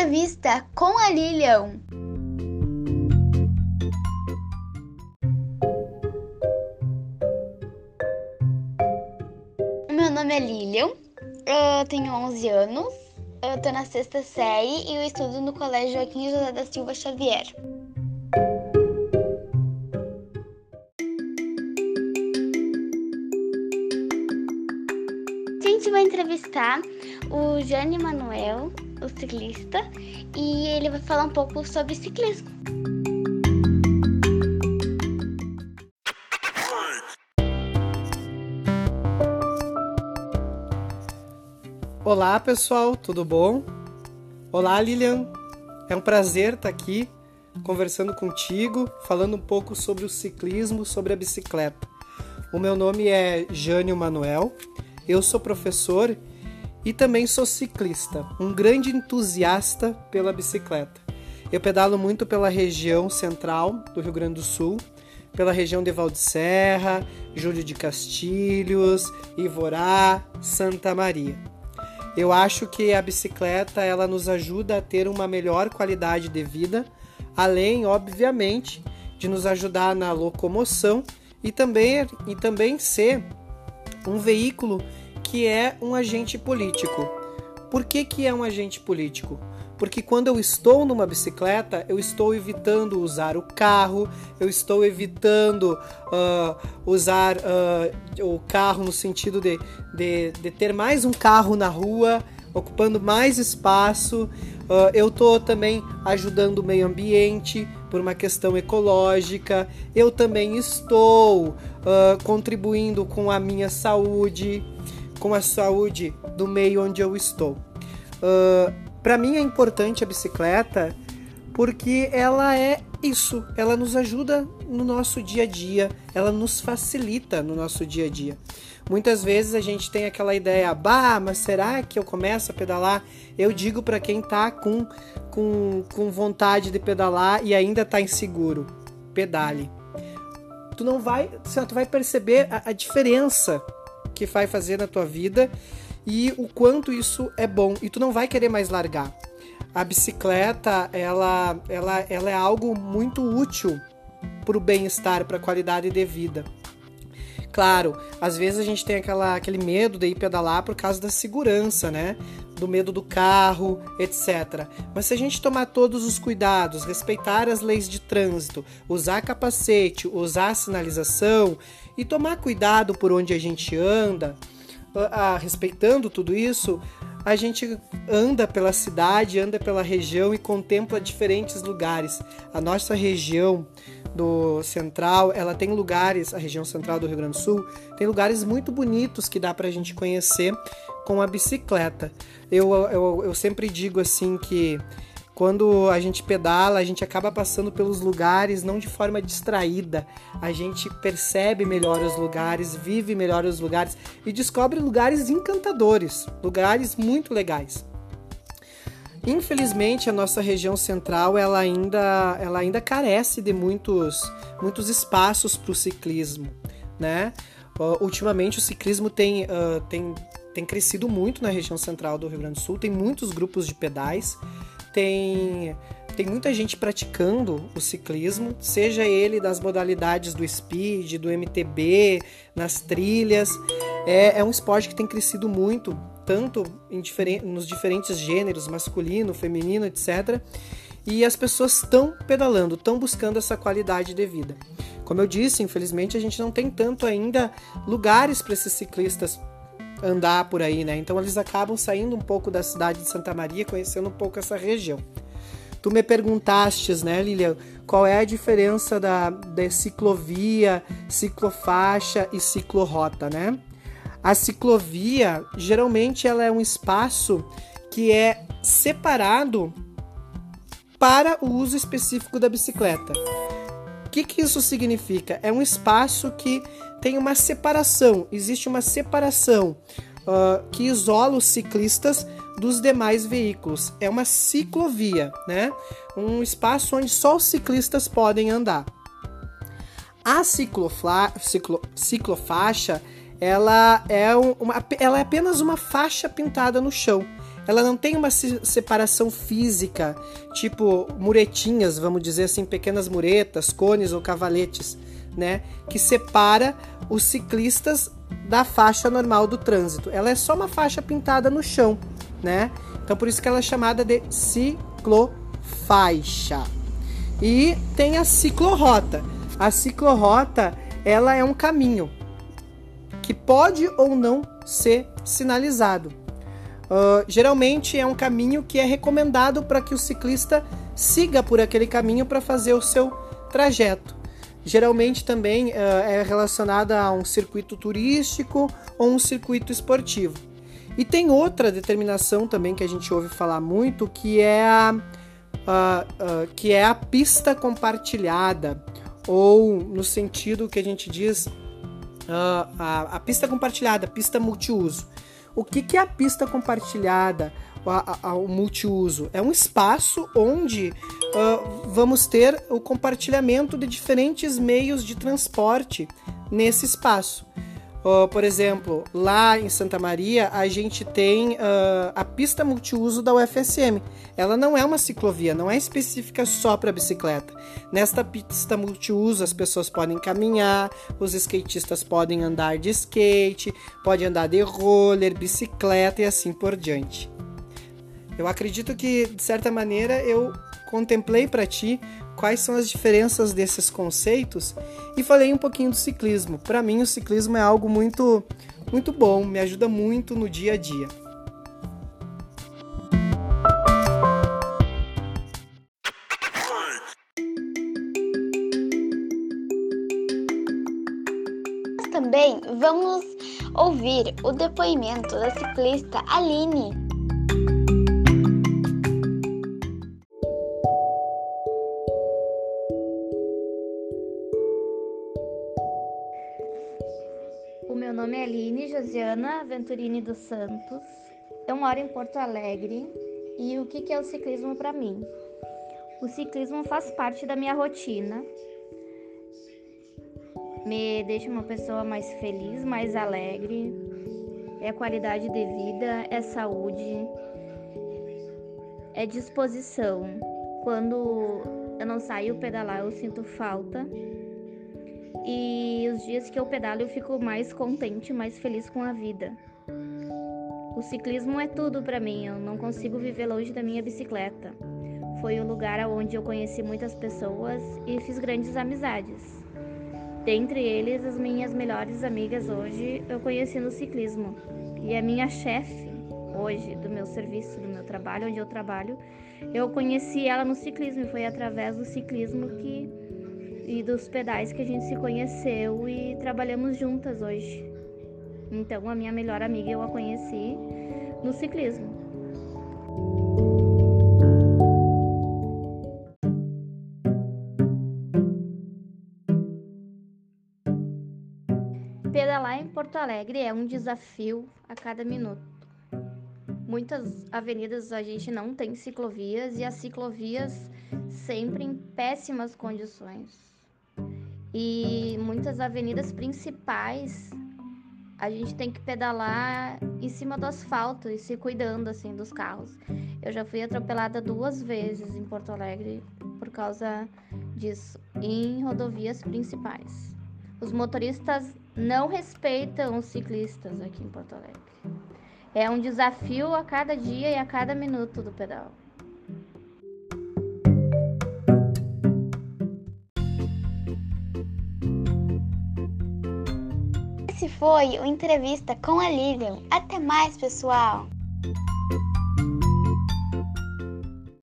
entrevista com a Lilian. Meu nome é Lilian, eu tenho 11 anos, eu tô na sexta série e eu estudo no Colégio Joaquim José da Silva Xavier. A gente vai entrevistar o Jane Manuel, o ciclista, e ele vai falar um pouco sobre ciclismo. Olá pessoal, tudo bom? Olá Lilian, é um prazer estar aqui conversando contigo, falando um pouco sobre o ciclismo, sobre a bicicleta. O meu nome é Jânio Manuel, eu sou professor e também sou ciclista, um grande entusiasta pela bicicleta. Eu pedalo muito pela região central do Rio Grande do Sul, pela região de Valdeserra, Júlio de Castilhos, Ivorá, Santa Maria. Eu acho que a bicicleta ela nos ajuda a ter uma melhor qualidade de vida, além, obviamente, de nos ajudar na locomoção e também, e também ser um veículo que é um agente político. Por que, que é um agente político? Porque quando eu estou numa bicicleta, eu estou evitando usar o carro, eu estou evitando uh, usar uh, o carro no sentido de, de, de, ter mais um carro na rua, ocupando mais espaço. Uh, eu estou também ajudando o meio ambiente por uma questão ecológica. Eu também estou contribuindo com a minha saúde, com a saúde do meio onde eu estou. Uh, para mim é importante a bicicleta porque ela é isso, ela nos ajuda no nosso dia a dia, ela nos facilita no nosso dia a dia. Muitas vezes a gente tem aquela ideia, bah, mas será que eu começo a pedalar? Eu digo para quem tá com, com, com vontade de pedalar e ainda tá inseguro, pedale. Tu não vai, tu vai perceber a, a diferença que vai fazer na tua vida e o quanto isso é bom e tu não vai querer mais largar. A bicicleta, ela, ela, ela é algo muito útil para o bem-estar, para a qualidade de vida. Claro, às vezes a gente tem aquela, aquele medo de ir pedalar por causa da segurança, né? Do medo do carro, etc. Mas se a gente tomar todos os cuidados, respeitar as leis de trânsito, usar capacete, usar sinalização e tomar cuidado por onde a gente anda, a, respeitando tudo isso, a gente anda pela cidade, anda pela região e contempla diferentes lugares. A nossa região do central, ela tem lugares, a região central do Rio Grande do Sul, tem lugares muito bonitos que dá para a gente conhecer com a bicicleta. Eu, eu, eu sempre digo assim que quando a gente pedala, a gente acaba passando pelos lugares não de forma distraída. A gente percebe melhor os lugares, vive melhor os lugares e descobre lugares encantadores, lugares muito legais. Infelizmente, a nossa região central ela ainda, ela ainda carece de muitos, muitos espaços para o ciclismo, né? Uh, ultimamente o ciclismo tem, uh, tem, tem crescido muito na região central do Rio Grande do Sul, tem muitos grupos de pedais tem tem muita gente praticando o ciclismo, seja ele das modalidades do speed, do MTB, nas trilhas. É, é um esporte que tem crescido muito, tanto nos diferentes gêneros, masculino, feminino, etc. E as pessoas estão pedalando, estão buscando essa qualidade de vida. Como eu disse, infelizmente a gente não tem tanto ainda lugares para esses ciclistas andar por aí, né? Então eles acabam saindo um pouco da cidade de Santa Maria, conhecendo um pouco essa região. Tu me perguntastes, né, Lilian, qual é a diferença da, da ciclovia, ciclofaixa e ciclorrota, né? A ciclovia, geralmente, ela é um espaço que é separado para o uso específico da bicicleta. O que, que isso significa? É um espaço que tem uma separação, existe uma separação uh, que isola os ciclistas dos demais veículos. É uma ciclovia, né? Um espaço onde só os ciclistas podem andar. A ciclo, ciclofaixa, ela é, uma, ela é apenas uma faixa pintada no chão. ela não tem uma separação física, tipo muretinhas, vamos dizer assim, pequenas muretas, cones ou cavaletes, né, que separa os ciclistas da faixa normal do trânsito. Ela é só uma faixa pintada no chão, né? Então por isso que ela é chamada de ciclofaixa. E tem a ciclorrota. A ciclorrota, ela é um caminho que pode ou não ser sinalizado. Uh, geralmente é um caminho que é recomendado para que o ciclista siga por aquele caminho para fazer o seu trajeto. Geralmente também uh, é relacionada a um circuito turístico ou um circuito esportivo. E tem outra determinação também que a gente ouve falar muito, que é a, uh, que é a pista compartilhada, ou no sentido que a gente diz a, a pista compartilhada, pista multiuso. O que, que é a pista compartilhada, o multiuso? É um espaço onde uh, vamos ter o compartilhamento de diferentes meios de transporte nesse espaço. Uh, por exemplo, lá em Santa Maria, a gente tem uh, a pista multiuso da UFSM. Ela não é uma ciclovia, não é específica só para bicicleta. Nesta pista multiuso, as pessoas podem caminhar, os skatistas podem andar de skate, podem andar de roller, bicicleta e assim por diante. Eu acredito que, de certa maneira, eu contemplei para ti quais são as diferenças desses conceitos e falei um pouquinho do ciclismo. Para mim, o ciclismo é algo muito, muito bom, me ajuda muito no dia a dia. Também vamos ouvir o depoimento da ciclista Aline. Venturini dos Santos. Eu moro em Porto Alegre e o que é o ciclismo para mim? O ciclismo faz parte da minha rotina, me deixa uma pessoa mais feliz, mais alegre, é qualidade de vida, é saúde, é disposição. Quando eu não saio pedalar, eu sinto falta e os dias que eu pedalo eu fico mais contente, mais feliz com a vida. O ciclismo é tudo para mim, eu não consigo viver longe da minha bicicleta. Foi o lugar onde eu conheci muitas pessoas e fiz grandes amizades. Dentre eles, as minhas melhores amigas hoje eu conheci no ciclismo. E a minha chefe hoje do meu serviço, do meu trabalho, onde eu trabalho, eu conheci ela no ciclismo. E foi através do ciclismo que e dos pedais que a gente se conheceu e trabalhamos juntas hoje. Então, a minha melhor amiga eu a conheci no ciclismo. Pedalar em Porto Alegre é um desafio a cada minuto. Muitas avenidas a gente não tem ciclovias e as ciclovias sempre em péssimas condições. E muitas avenidas principais a gente tem que pedalar em cima do asfalto e se cuidando assim dos carros. Eu já fui atropelada duas vezes em Porto Alegre por causa disso, em rodovias principais. Os motoristas não respeitam os ciclistas aqui em Porto Alegre. É um desafio a cada dia e a cada minuto do pedal. Foi o Entrevista com a Lilian. Até mais, pessoal!